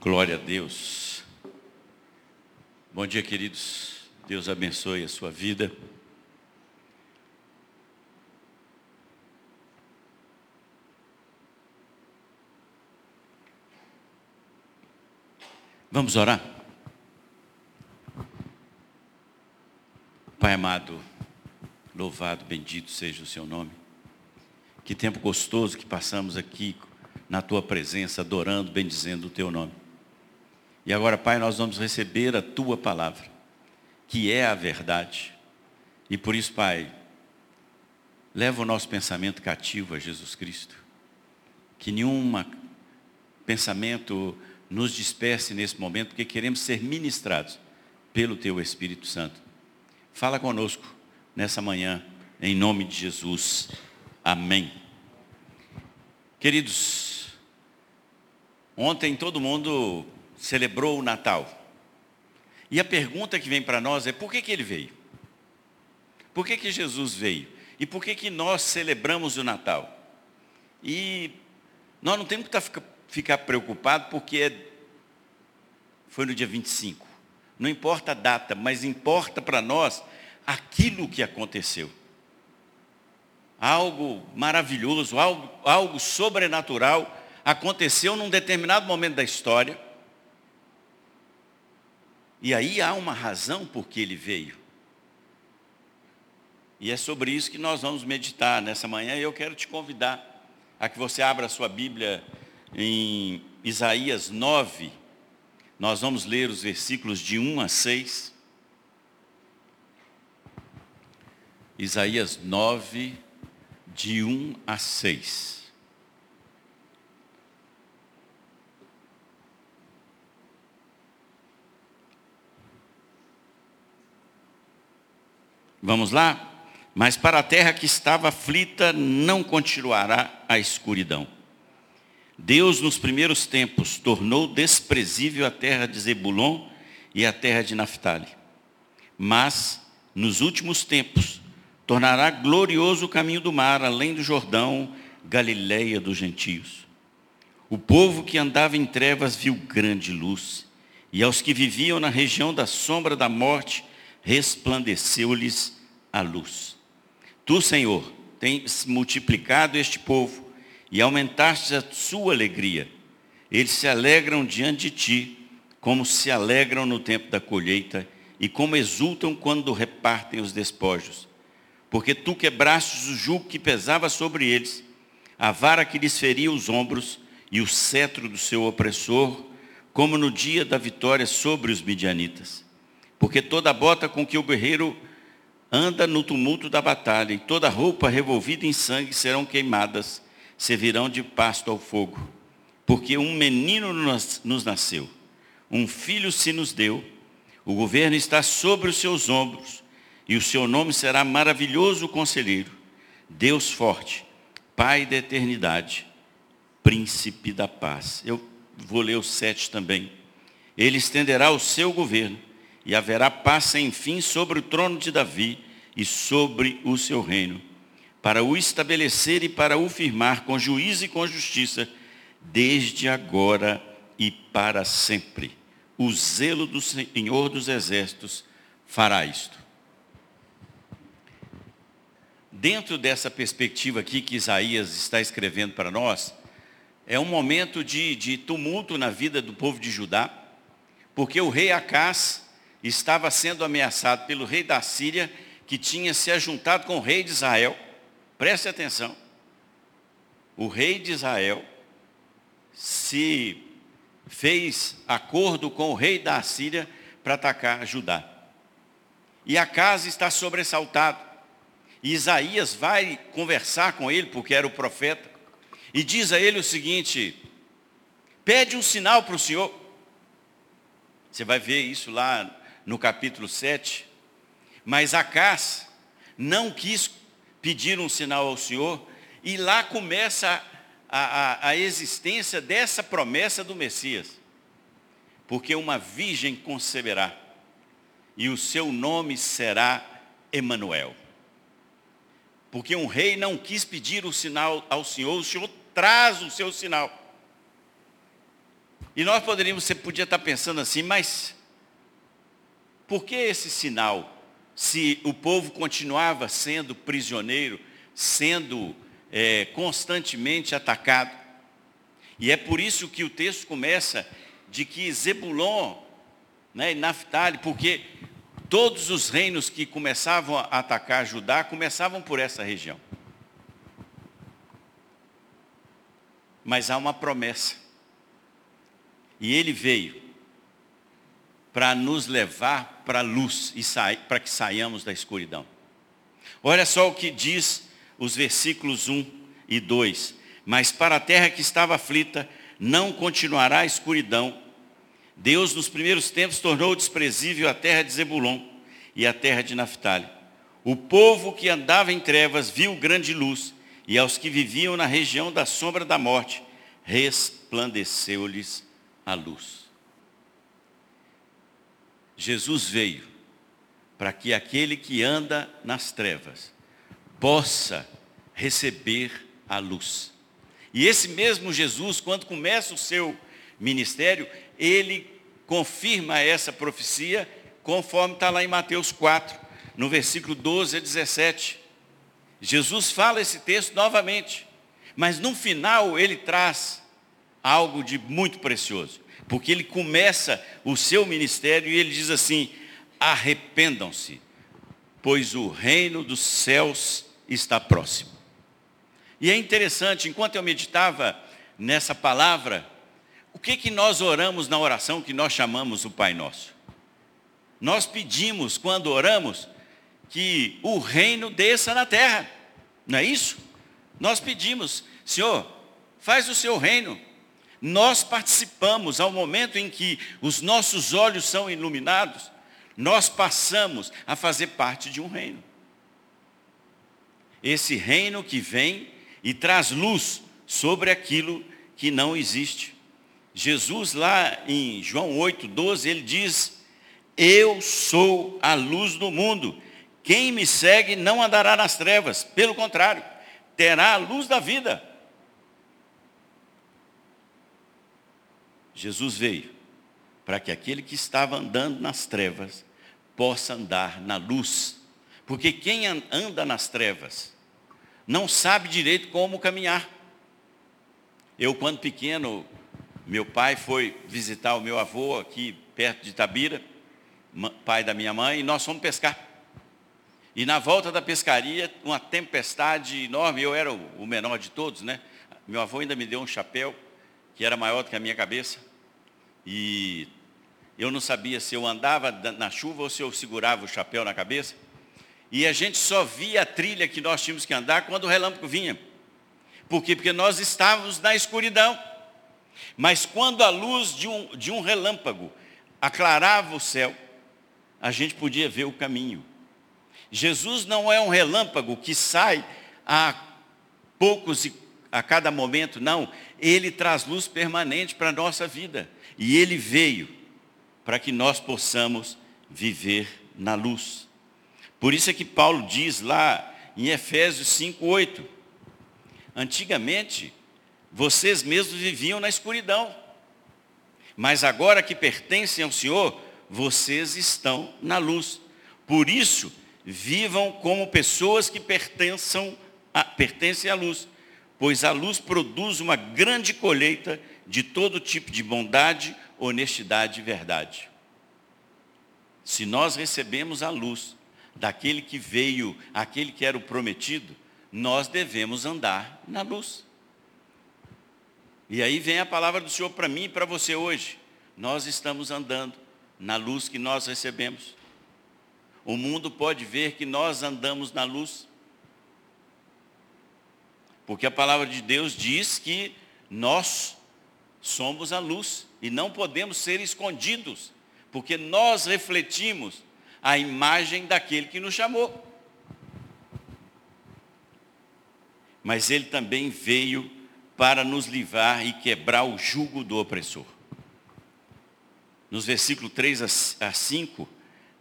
Glória a Deus. Bom dia, queridos. Deus abençoe a sua vida. Vamos orar? Pai amado, louvado, bendito seja o seu nome. Que tempo gostoso que passamos aqui na tua presença, adorando, bendizendo o teu nome. E agora, Pai, nós vamos receber a tua palavra, que é a verdade. E por isso, Pai, leva o nosso pensamento cativo a Jesus Cristo. Que nenhum pensamento nos disperse nesse momento, porque queremos ser ministrados pelo teu Espírito Santo. Fala conosco nessa manhã, em nome de Jesus. Amém. Queridos, ontem todo mundo celebrou o Natal. E a pergunta que vem para nós é por que, que ele veio? Por que, que Jesus veio? E por que, que nós celebramos o Natal? E nós não temos que ficar preocupados porque é, foi no dia 25. Não importa a data, mas importa para nós aquilo que aconteceu. Algo maravilhoso, algo, algo sobrenatural aconteceu num determinado momento da história e aí há uma razão por que ele veio. E é sobre isso que nós vamos meditar nessa manhã. E eu quero te convidar a que você abra a sua Bíblia em Isaías 9. Nós vamos ler os versículos de 1 a 6. Isaías 9, de 1 a 6. Vamos lá? Mas para a terra que estava aflita não continuará a escuridão. Deus, nos primeiros tempos, tornou desprezível a terra de Zebulon e a terra de Naphtali. Mas, nos últimos tempos, tornará glorioso o caminho do mar, além do Jordão, Galileia dos gentios. O povo que andava em trevas viu grande luz, e aos que viviam na região da sombra da morte, resplandeceu-lhes a luz. Tu, Senhor, tens multiplicado este povo e aumentaste a sua alegria. Eles se alegram diante de ti, como se alegram no tempo da colheita e como exultam quando repartem os despojos. Porque tu quebrastes o jugo que pesava sobre eles, a vara que lhes feria os ombros e o cetro do seu opressor, como no dia da vitória sobre os midianitas. Porque toda bota com que o guerreiro anda no tumulto da batalha, e toda roupa revolvida em sangue serão queimadas, servirão de pasto ao fogo. Porque um menino nos nasceu, um filho se nos deu, o governo está sobre os seus ombros, e o seu nome será maravilhoso conselheiro, Deus forte, Pai da eternidade, príncipe da paz. Eu vou ler o sete também. Ele estenderá o seu governo e haverá paz sem fim sobre o trono de Davi e sobre o seu reino, para o estabelecer e para o firmar com juízo e com justiça, desde agora e para sempre. O zelo do Senhor dos Exércitos fará isto. Dentro dessa perspectiva aqui que Isaías está escrevendo para nós, é um momento de, de tumulto na vida do povo de Judá, porque o rei Acás estava sendo ameaçado pelo rei da Síria, que tinha se ajuntado com o rei de Israel. Preste atenção. O rei de Israel se fez acordo com o rei da Síria para atacar Judá. E a casa está sobressaltado. E Isaías vai conversar com ele, porque era o profeta, e diz a ele o seguinte: pede um sinal para o Senhor. Você vai ver isso lá no capítulo 7. Mas Acás não quis pedir um sinal ao Senhor, e lá começa a, a, a existência dessa promessa do Messias. Porque uma virgem conceberá, e o seu nome será Emanuel. Porque um rei não quis pedir o sinal ao Senhor, o Senhor traz o seu sinal. E nós poderíamos, você podia estar pensando assim, mas por que esse sinal? Se o povo continuava sendo prisioneiro, sendo é, constantemente atacado. E é por isso que o texto começa de que Zebulon né, e Naphtali, porque todos os reinos que começavam a atacar Judá começavam por essa região. Mas há uma promessa. E ele veio para nos levar para a luz e para que saiamos da escuridão. Olha só o que diz os versículos 1 e 2. Mas para a terra que estava aflita, não continuará a escuridão. Deus, nos primeiros tempos, tornou desprezível a terra de Zebulon e a terra de Naphtali. O povo que andava em trevas viu grande luz, e aos que viviam na região da sombra da morte, resplandeceu-lhes a luz. Jesus veio para que aquele que anda nas trevas possa receber a luz. E esse mesmo Jesus, quando começa o seu ministério, ele confirma essa profecia, conforme está lá em Mateus 4, no versículo 12 a 17. Jesus fala esse texto novamente, mas no final ele traz algo de muito precioso, porque ele começa o seu ministério e ele diz assim: arrependam-se, pois o reino dos céus está próximo. E é interessante, enquanto eu meditava nessa palavra, o que, que nós oramos na oração que nós chamamos o Pai Nosso? Nós pedimos, quando oramos, que o reino desça na terra, não é isso? Nós pedimos, Senhor, faz o seu reino. Nós participamos, ao momento em que os nossos olhos são iluminados, nós passamos a fazer parte de um reino. Esse reino que vem e traz luz sobre aquilo que não existe. Jesus lá em João 8, 12, ele diz, eu sou a luz do mundo. Quem me segue não andará nas trevas, pelo contrário, terá a luz da vida. Jesus veio para que aquele que estava andando nas trevas possa andar na luz. Porque quem anda nas trevas não sabe direito como caminhar. Eu, quando pequeno, meu pai foi visitar o meu avô aqui perto de Itabira, pai da minha mãe, e nós fomos pescar. E na volta da pescaria, uma tempestade enorme, eu era o menor de todos, né? Meu avô ainda me deu um chapéu, que era maior do que a minha cabeça. E eu não sabia se eu andava na chuva ou se eu segurava o chapéu na cabeça. E a gente só via a trilha que nós tínhamos que andar quando o relâmpago vinha. Por quê? Porque nós estávamos na escuridão. Mas quando a luz de um, de um relâmpago aclarava o céu, a gente podia ver o caminho. Jesus não é um relâmpago que sai a poucos e a cada momento, não. Ele traz luz permanente para a nossa vida. E ele veio para que nós possamos viver na luz. Por isso é que Paulo diz lá em Efésios 5:8, antigamente vocês mesmos viviam na escuridão, mas agora que pertencem ao Senhor, vocês estão na luz. Por isso, vivam como pessoas que pertençam a, pertencem à luz, pois a luz produz uma grande colheita de todo tipo de bondade, honestidade e verdade. Se nós recebemos a luz, daquele que veio, aquele que era o prometido, nós devemos andar na luz. E aí vem a palavra do Senhor para mim e para você hoje. Nós estamos andando na luz que nós recebemos. O mundo pode ver que nós andamos na luz. Porque a palavra de Deus diz que nós somos a luz e não podemos ser escondidos, porque nós refletimos a imagem daquele que nos chamou. Mas ele também veio para nos livrar e quebrar o jugo do opressor. Nos versículos 3 a 5,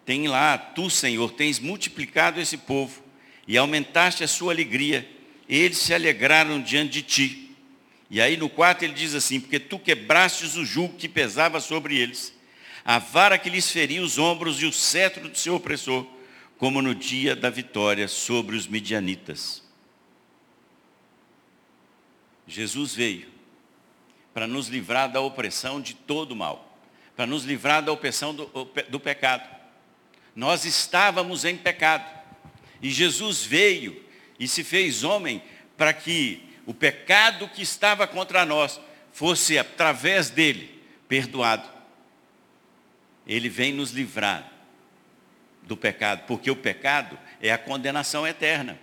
tem lá, tu, Senhor, tens multiplicado esse povo e aumentaste a sua alegria. Eles se alegraram diante de ti. E aí no quarto ele diz assim, porque tu quebrastes o jugo que pesava sobre eles, a vara que lhes feria os ombros e o cetro do seu opressor, como no dia da vitória sobre os midianitas. Jesus veio para nos livrar da opressão de todo o mal, para nos livrar da opressão do, do pecado. Nós estávamos em pecado, e Jesus veio e se fez homem para que o pecado que estava contra nós fosse, através dele, perdoado. Ele vem nos livrar do pecado, porque o pecado é a condenação eterna.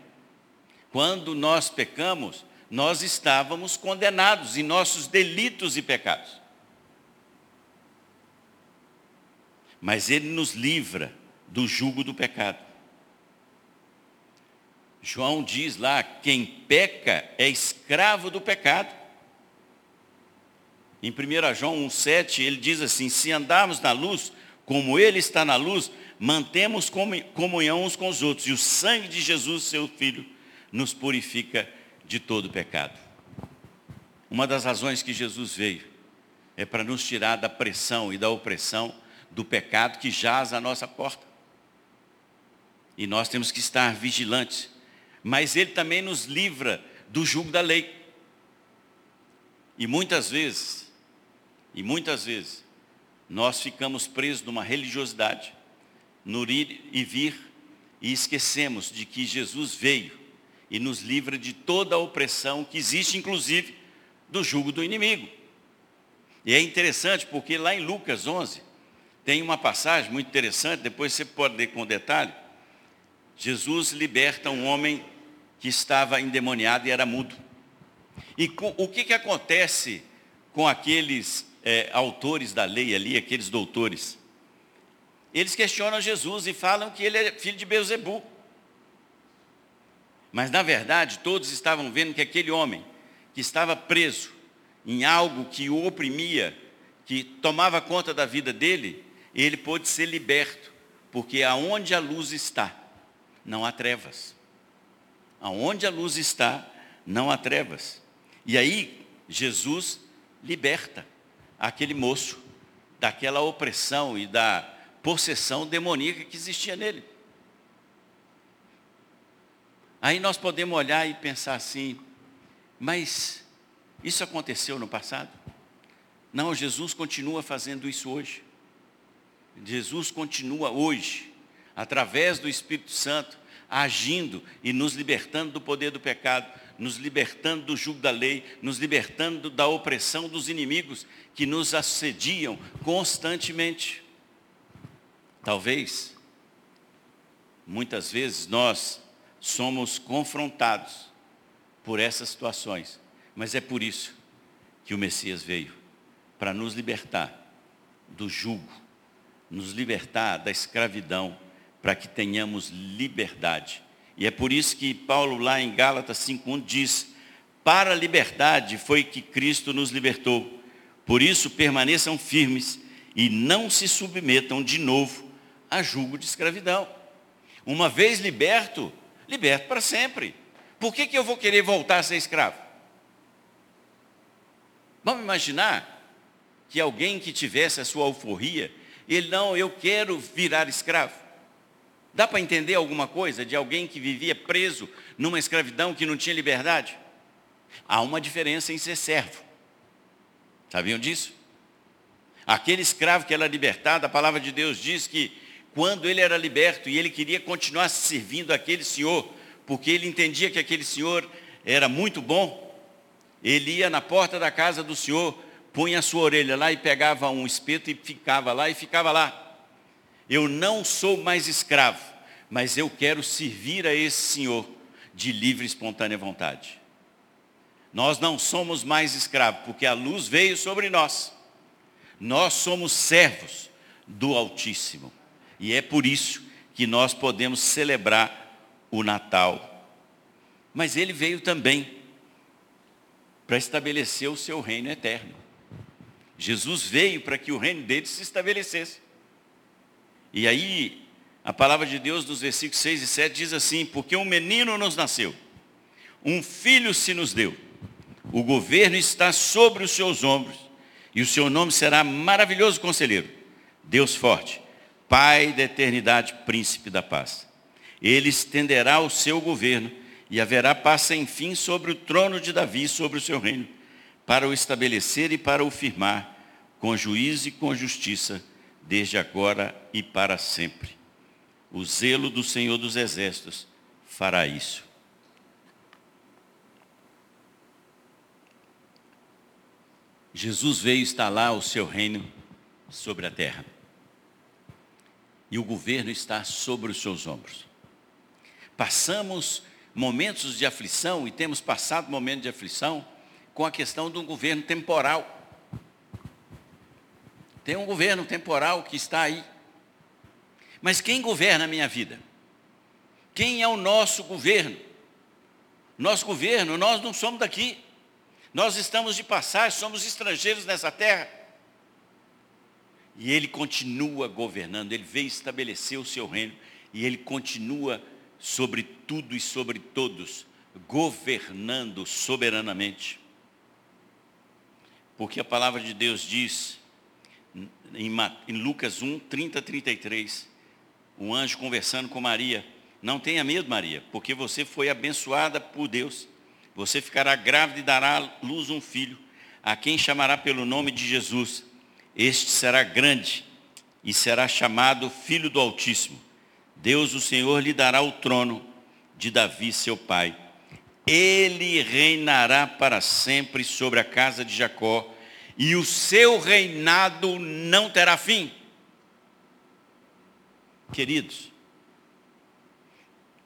Quando nós pecamos, nós estávamos condenados em nossos delitos e pecados. Mas Ele nos livra do jugo do pecado. João diz lá: quem peca é escravo do pecado. Em 1 João 1,7 ele diz assim: se andarmos na luz, como Ele está na luz, mantemos comunhão uns com os outros, e o sangue de Jesus, seu Filho, nos purifica de todo pecado. Uma das razões que Jesus veio é para nos tirar da pressão e da opressão do pecado que jaz à nossa porta. E nós temos que estar vigilantes. Mas Ele também nos livra do jugo da lei. E muitas vezes, e muitas vezes, nós ficamos presos numa religiosidade, no ir e vir, e esquecemos de que Jesus veio e nos livra de toda a opressão que existe, inclusive, do jugo do inimigo. E é interessante porque lá em Lucas 11, tem uma passagem muito interessante, depois você pode ler com detalhe. Jesus liberta um homem que estava endemoniado e era mudo. E com, o que, que acontece com aqueles é, autores da lei ali, aqueles doutores? Eles questionam Jesus e falam que ele é filho de Beuzebu. Mas na verdade, todos estavam vendo que aquele homem que estava preso em algo que o oprimia, que tomava conta da vida dele, ele pôde ser liberto, porque aonde a luz está, não há trevas. Aonde a luz está, não há trevas. E aí, Jesus liberta aquele moço daquela opressão e da possessão demoníaca que existia nele. Aí nós podemos olhar e pensar assim, mas isso aconteceu no passado? Não, Jesus continua fazendo isso hoje. Jesus continua hoje, através do Espírito Santo, agindo e nos libertando do poder do pecado, nos libertando do jugo da lei, nos libertando da opressão dos inimigos que nos assediam constantemente. Talvez, muitas vezes nós somos confrontados por essas situações. Mas é por isso que o Messias veio para nos libertar do jugo, nos libertar da escravidão, para que tenhamos liberdade. E é por isso que Paulo, lá em Gálatas 5,1 diz: Para a liberdade foi que Cristo nos libertou. Por isso permaneçam firmes e não se submetam de novo a julgo de escravidão. Uma vez liberto, liberto para sempre. Por que, que eu vou querer voltar a ser escravo? Vamos imaginar que alguém que tivesse a sua alforria, ele não, eu quero virar escravo. Dá para entender alguma coisa de alguém que vivia preso numa escravidão que não tinha liberdade? Há uma diferença em ser servo. Sabiam disso? Aquele escravo que era libertado, a palavra de Deus diz que quando ele era liberto e ele queria continuar servindo aquele senhor, porque ele entendia que aquele senhor era muito bom, ele ia na porta da casa do senhor, punha a sua orelha lá e pegava um espeto e ficava lá e ficava lá. Eu não sou mais escravo, mas eu quero servir a esse senhor de livre e espontânea vontade. Nós não somos mais escravos, porque a luz veio sobre nós. Nós somos servos do Altíssimo. E é por isso que nós podemos celebrar o Natal. Mas ele veio também para estabelecer o seu reino eterno. Jesus veio para que o reino dele se estabelecesse. E aí, a palavra de Deus nos versículos 6 e 7 diz assim: Porque um menino nos nasceu, um filho se nos deu, O governo está sobre os seus ombros, e o seu nome será maravilhoso conselheiro, Deus forte, Pai da eternidade, príncipe da paz. Ele estenderá o seu governo e haverá paz sem fim sobre o trono de Davi, sobre o seu reino, para o estabelecer e para o firmar, com juízo e com justiça, desde agora e para sempre. O zelo do Senhor dos Exércitos fará isso. Jesus veio instalar o seu reino sobre a terra. E o governo está sobre os seus ombros. Passamos momentos de aflição e temos passado momentos de aflição com a questão de um governo temporal. Tem um governo temporal que está aí. Mas quem governa a minha vida? Quem é o nosso governo? Nosso governo, nós não somos daqui. Nós estamos de passagem, somos estrangeiros nessa terra. E ele continua governando, ele veio estabelecer o seu reino e ele continua sobre tudo e sobre todos, governando soberanamente. Porque a palavra de Deus diz, em Lucas 1, 30, 33, um anjo conversando com Maria, não tenha medo, Maria, porque você foi abençoada por Deus. Você ficará grávida e dará à luz um filho, a quem chamará pelo nome de Jesus. Este será grande e será chamado Filho do Altíssimo. Deus, o Senhor, lhe dará o trono de Davi, seu pai. Ele reinará para sempre sobre a casa de Jacó, e o seu reinado não terá fim. Queridos,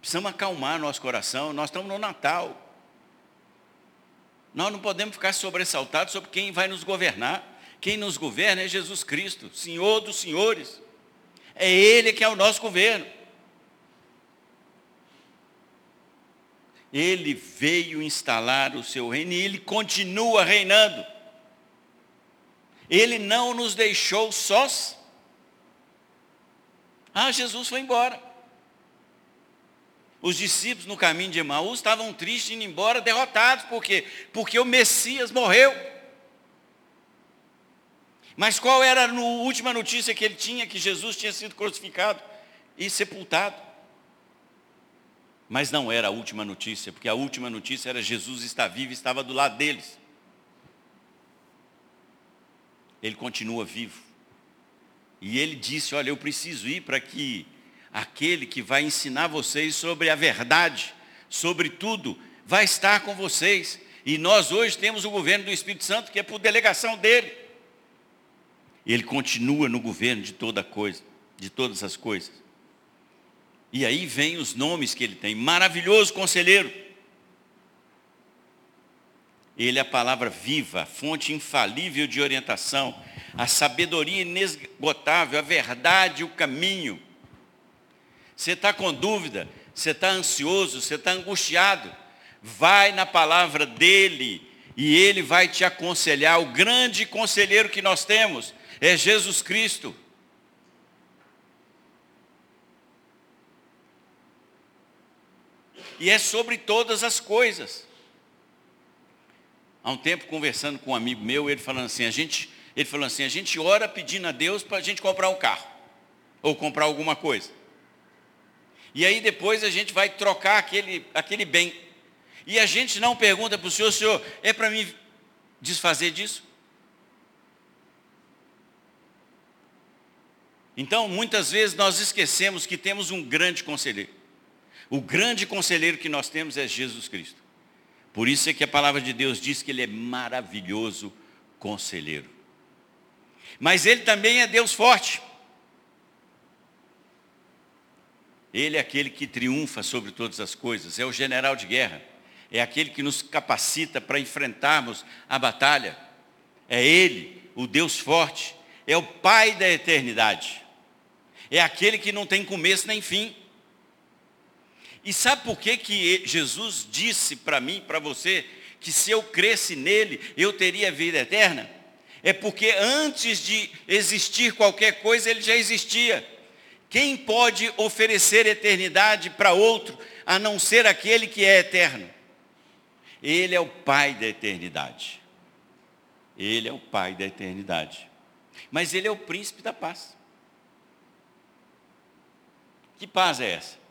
precisamos acalmar nosso coração, nós estamos no Natal. Nós não podemos ficar sobressaltados sobre quem vai nos governar. Quem nos governa é Jesus Cristo, Senhor dos senhores. É Ele que é o nosso governo. Ele veio instalar o seu reino e ele continua reinando. Ele não nos deixou sós. Ah, Jesus foi embora. Os discípulos no caminho de Emaús estavam tristes indo embora, derrotados, por quê? Porque o Messias morreu. Mas qual era a última notícia que ele tinha? Que Jesus tinha sido crucificado e sepultado. Mas não era a última notícia, porque a última notícia era Jesus está vivo e estava do lado deles. Ele continua vivo. E ele disse: Olha, eu preciso ir para que aquele que vai ensinar vocês sobre a verdade, sobre tudo, vai estar com vocês. E nós hoje temos o governo do Espírito Santo, que é por delegação dele. Ele continua no governo de toda coisa, de todas as coisas. E aí vem os nomes que ele tem. Maravilhoso conselheiro. Ele é a palavra viva, fonte infalível de orientação, a sabedoria inesgotável, a verdade, o caminho. Você está com dúvida, você está ansioso, você está angustiado. Vai na palavra dele e ele vai te aconselhar. O grande conselheiro que nós temos é Jesus Cristo. e é sobre todas as coisas. Há um tempo conversando com um amigo meu, ele falando assim, a gente, ele falou assim, a gente ora pedindo a Deus para a gente comprar um carro ou comprar alguma coisa. E aí depois a gente vai trocar aquele, aquele bem. E a gente não pergunta para o Senhor, Senhor, é para mim desfazer disso? Então, muitas vezes nós esquecemos que temos um grande conselheiro. O grande conselheiro que nós temos é Jesus Cristo. Por isso é que a palavra de Deus diz que ele é maravilhoso conselheiro. Mas ele também é Deus forte. Ele é aquele que triunfa sobre todas as coisas, é o general de guerra, é aquele que nos capacita para enfrentarmos a batalha. É ele, o Deus forte, é o Pai da eternidade. É aquele que não tem começo nem fim. E sabe por que, que Jesus disse para mim, para você, que se eu cresce nele, eu teria vida eterna? É porque antes de existir qualquer coisa, ele já existia. Quem pode oferecer eternidade para outro, a não ser aquele que é eterno? Ele é o Pai da eternidade. Ele é o Pai da eternidade. Mas Ele é o príncipe da paz. Que paz é essa?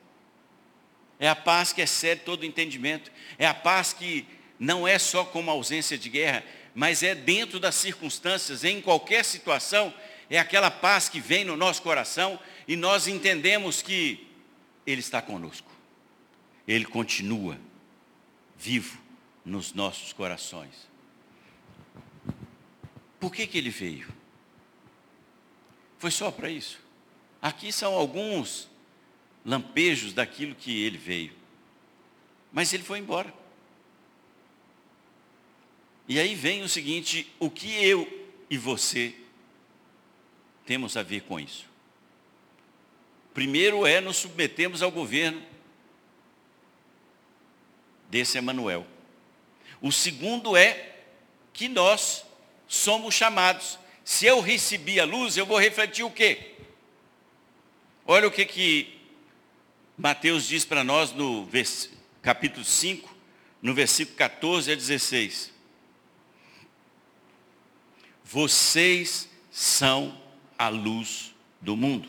É a paz que excede todo entendimento. É a paz que não é só como ausência de guerra, mas é dentro das circunstâncias, em qualquer situação, é aquela paz que vem no nosso coração e nós entendemos que Ele está conosco. Ele continua vivo nos nossos corações. Por que, que ele veio? Foi só para isso. Aqui são alguns lampejos daquilo que ele veio. Mas ele foi embora. E aí vem o seguinte: o que eu e você temos a ver com isso? Primeiro é nos submetemos ao governo desse Emanuel. O segundo é que nós somos chamados. Se eu recebi a luz, eu vou refletir o quê? Olha o que que Mateus diz para nós no capítulo 5, no versículo 14 a 16. Vocês são a luz do mundo.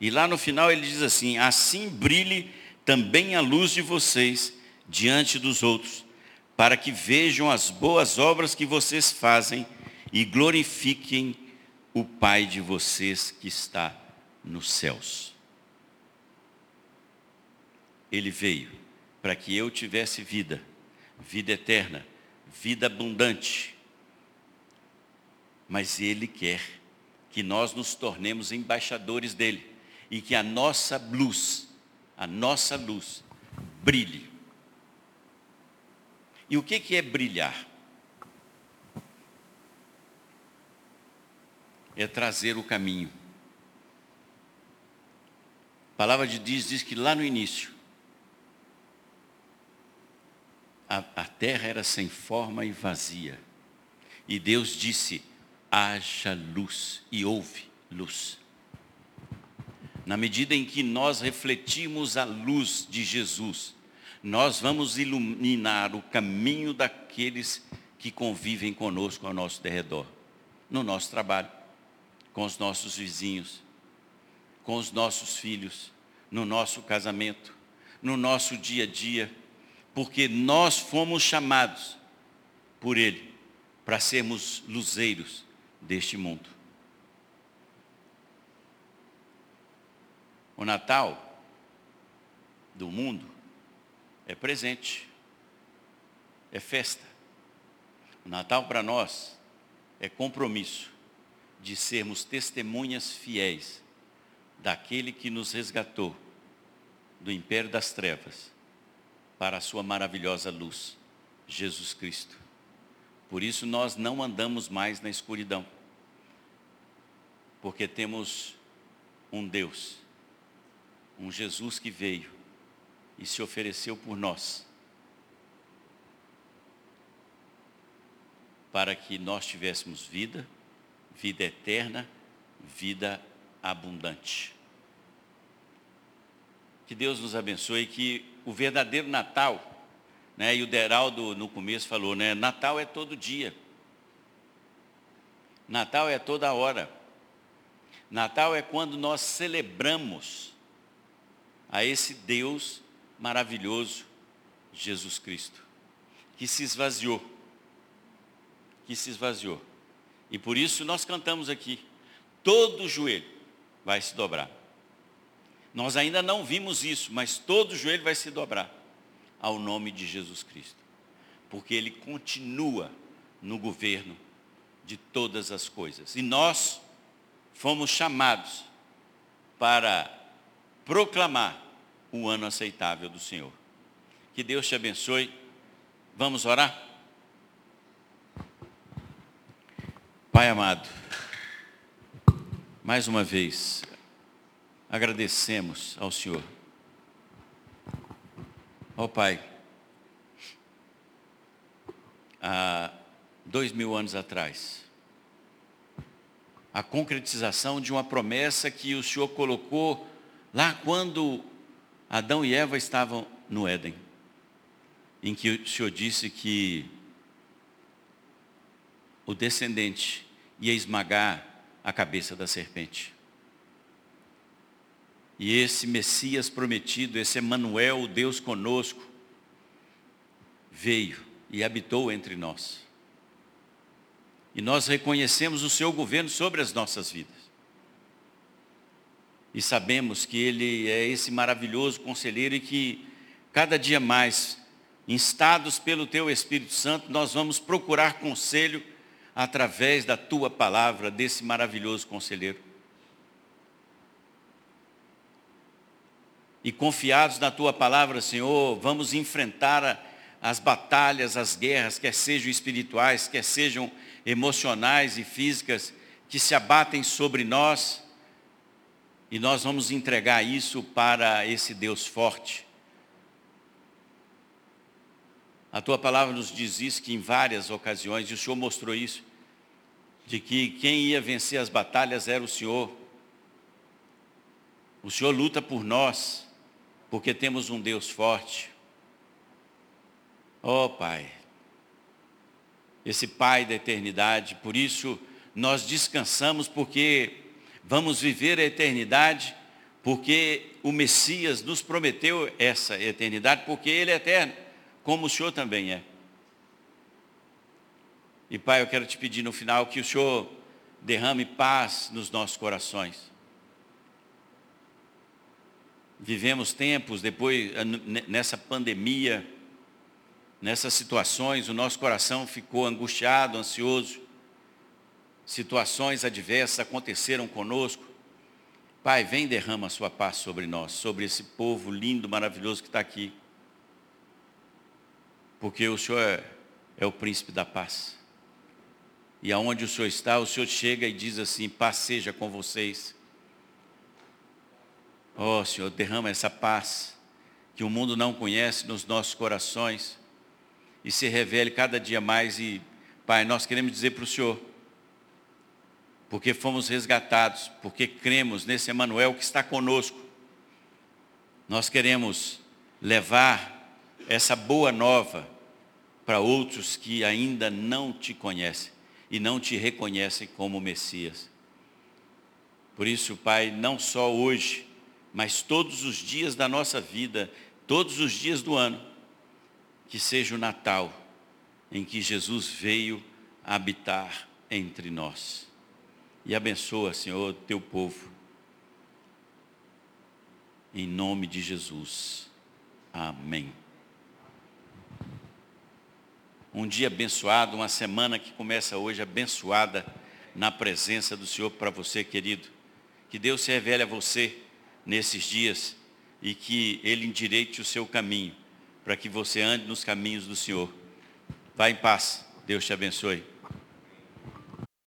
E lá no final ele diz assim: assim brilhe também a luz de vocês diante dos outros, para que vejam as boas obras que vocês fazem e glorifiquem o Pai de vocês que está nos céus. Ele veio para que eu tivesse vida, vida eterna, vida abundante. Mas Ele quer que nós nos tornemos embaixadores dele e que a nossa luz, a nossa luz, brilhe e o que, é brilhar? É trazer o caminho. A palavra de Deus diz que lá no início, a, a terra era sem forma e vazia. E Deus disse: haja luz, e houve luz. Na medida em que nós refletimos a luz de Jesus, nós vamos iluminar o caminho daqueles que convivem conosco ao nosso derredor, no nosso trabalho, com os nossos vizinhos, com os nossos filhos, no nosso casamento, no nosso dia a dia, porque nós fomos chamados por Ele para sermos luzeiros deste mundo. O Natal do mundo é presente, é festa. O Natal para nós é compromisso de sermos testemunhas fiéis daquele que nos resgatou do império das trevas para a sua maravilhosa luz, Jesus Cristo. Por isso nós não andamos mais na escuridão, porque temos um Deus, um Jesus que veio e se ofereceu por nós, para que nós tivéssemos vida, vida eterna, vida abundante. Que Deus nos abençoe, que o verdadeiro Natal, né, e o Deraldo no começo falou, né, Natal é todo dia. Natal é toda hora. Natal é quando nós celebramos a esse Deus maravilhoso, Jesus Cristo, que se esvaziou, que se esvaziou. E por isso nós cantamos aqui, todo joelho vai se dobrar. Nós ainda não vimos isso, mas todo joelho vai se dobrar ao nome de Jesus Cristo. Porque Ele continua no governo de todas as coisas. E nós fomos chamados para proclamar o ano aceitável do Senhor. Que Deus te abençoe. Vamos orar? Pai amado, mais uma vez, agradecemos ao Senhor. Ó oh, Pai, há dois mil anos atrás, a concretização de uma promessa que o Senhor colocou lá quando Adão e Eva estavam no Éden. em que o Senhor disse que o descendente ia esmagar a cabeça da serpente. E esse Messias prometido, esse Emanuel, Deus conosco, veio e habitou entre nós. E nós reconhecemos o seu governo sobre as nossas vidas. E sabemos que ele é esse maravilhoso conselheiro e que cada dia mais, instados pelo teu Espírito Santo, nós vamos procurar conselho através da tua palavra, desse maravilhoso conselheiro. E confiados na tua palavra, Senhor, vamos enfrentar as batalhas, as guerras, quer sejam espirituais, quer sejam emocionais e físicas, que se abatem sobre nós, e nós vamos entregar isso para esse Deus forte. A tua palavra nos diz isso que em várias ocasiões, e o Senhor mostrou isso, de que quem ia vencer as batalhas era o Senhor. O Senhor luta por nós, porque temos um Deus forte. Oh Pai, esse Pai da eternidade, por isso nós descansamos, porque vamos viver a eternidade, porque o Messias nos prometeu essa eternidade, porque Ele é eterno, como o Senhor também é. E Pai, eu quero te pedir no final que o Senhor derrame paz nos nossos corações. Vivemos tempos depois, nessa pandemia, nessas situações, o nosso coração ficou angustiado, ansioso. Situações adversas aconteceram conosco. Pai, vem derrama a sua paz sobre nós, sobre esse povo lindo, maravilhoso que está aqui. Porque o Senhor é, é o príncipe da paz. E aonde o Senhor está, o Senhor chega e diz assim, paz seja com vocês. Oh Senhor, derrama essa paz que o mundo não conhece nos nossos corações e se revele cada dia mais. E, Pai, nós queremos dizer para o Senhor, porque fomos resgatados, porque cremos nesse Emanuel que está conosco, nós queremos levar essa boa nova para outros que ainda não te conhecem e não te reconhecem como Messias. Por isso, Pai, não só hoje, mas todos os dias da nossa vida, todos os dias do ano, que seja o Natal em que Jesus veio habitar entre nós. E abençoa, Senhor, teu povo. Em nome de Jesus. Amém um dia abençoado, uma semana que começa hoje abençoada na presença do Senhor para você, querido. Que Deus se revele a você nesses dias e que Ele endireite o seu caminho, para que você ande nos caminhos do Senhor. Vá em paz. Deus te abençoe.